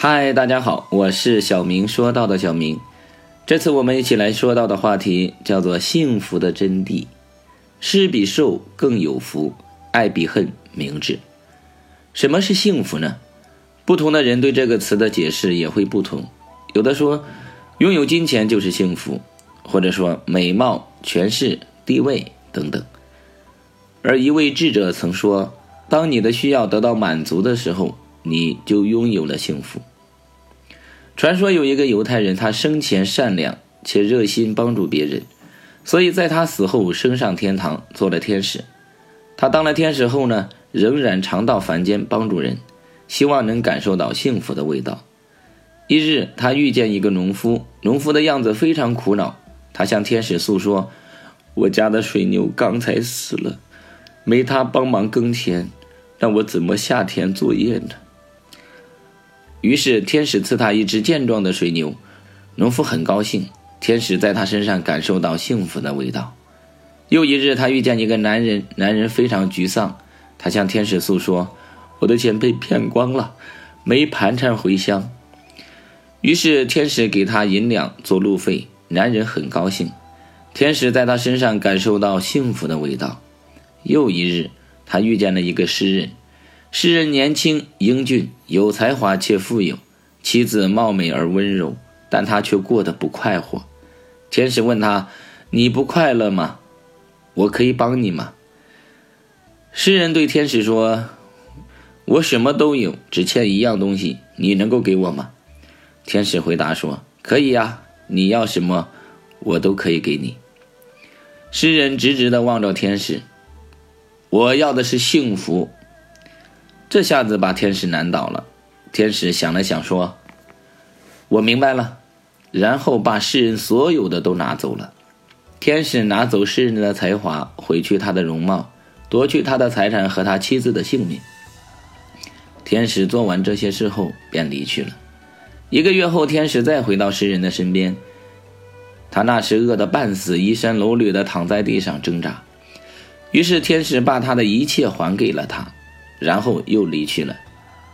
嗨，大家好，我是小明。说到的小明，这次我们一起来说到的话题叫做幸福的真谛。施比受更有福，爱比恨明智。什么是幸福呢？不同的人对这个词的解释也会不同。有的说，拥有金钱就是幸福，或者说美貌、权势、地位等等。而一位智者曾说，当你的需要得到满足的时候。你就拥有了幸福。传说有一个犹太人，他生前善良且热心帮助别人，所以在他死后升上天堂做了天使。他当了天使后呢，仍然常到凡间帮助人，希望能感受到幸福的味道。一日，他遇见一个农夫，农夫的样子非常苦恼。他向天使诉说：“我家的水牛刚才死了，没他帮忙耕田，让我怎么下田作业呢？”于是天使赐他一只健壮的水牛，农夫很高兴。天使在他身上感受到幸福的味道。又一日，他遇见一个男人，男人非常沮丧。他向天使诉说：“我的钱被骗光了，没盘缠回乡。”于是天使给他银两做路费。男人很高兴。天使在他身上感受到幸福的味道。又一日，他遇见了一个诗人。诗人年轻英俊，有才华且富有，妻子貌美而温柔，但他却过得不快活。天使问他：“你不快乐吗？我可以帮你吗？”诗人对天使说：“我什么都有，只欠一样东西，你能够给我吗？”天使回答说：“可以呀，你要什么，我都可以给你。”诗人直直地望着天使：“我要的是幸福。”这下子把天使难倒了。天使想了想，说：“我明白了。”然后把世人所有的都拿走了。天使拿走世人的才华，毁去他的容貌，夺去他的财产和他妻子的性命。天使做完这些事后，便离去了。一个月后，天使再回到诗人的身边，他那时饿得半死，衣衫褴褛地躺在地上挣扎。于是天使把他的一切还给了他。然后又离去了。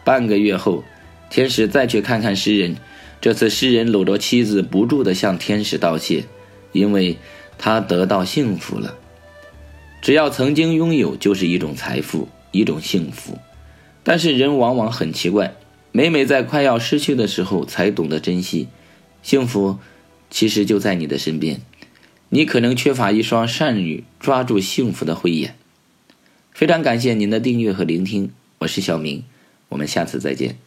半个月后，天使再去看看诗人。这次诗人搂着妻子，不住地向天使道谢，因为他得到幸福了。只要曾经拥有，就是一种财富，一种幸福。但是人往往很奇怪，每每在快要失去的时候，才懂得珍惜。幸福其实就在你的身边，你可能缺乏一双善于抓住幸福的慧眼。非常感谢您的订阅和聆听，我是小明，我们下次再见。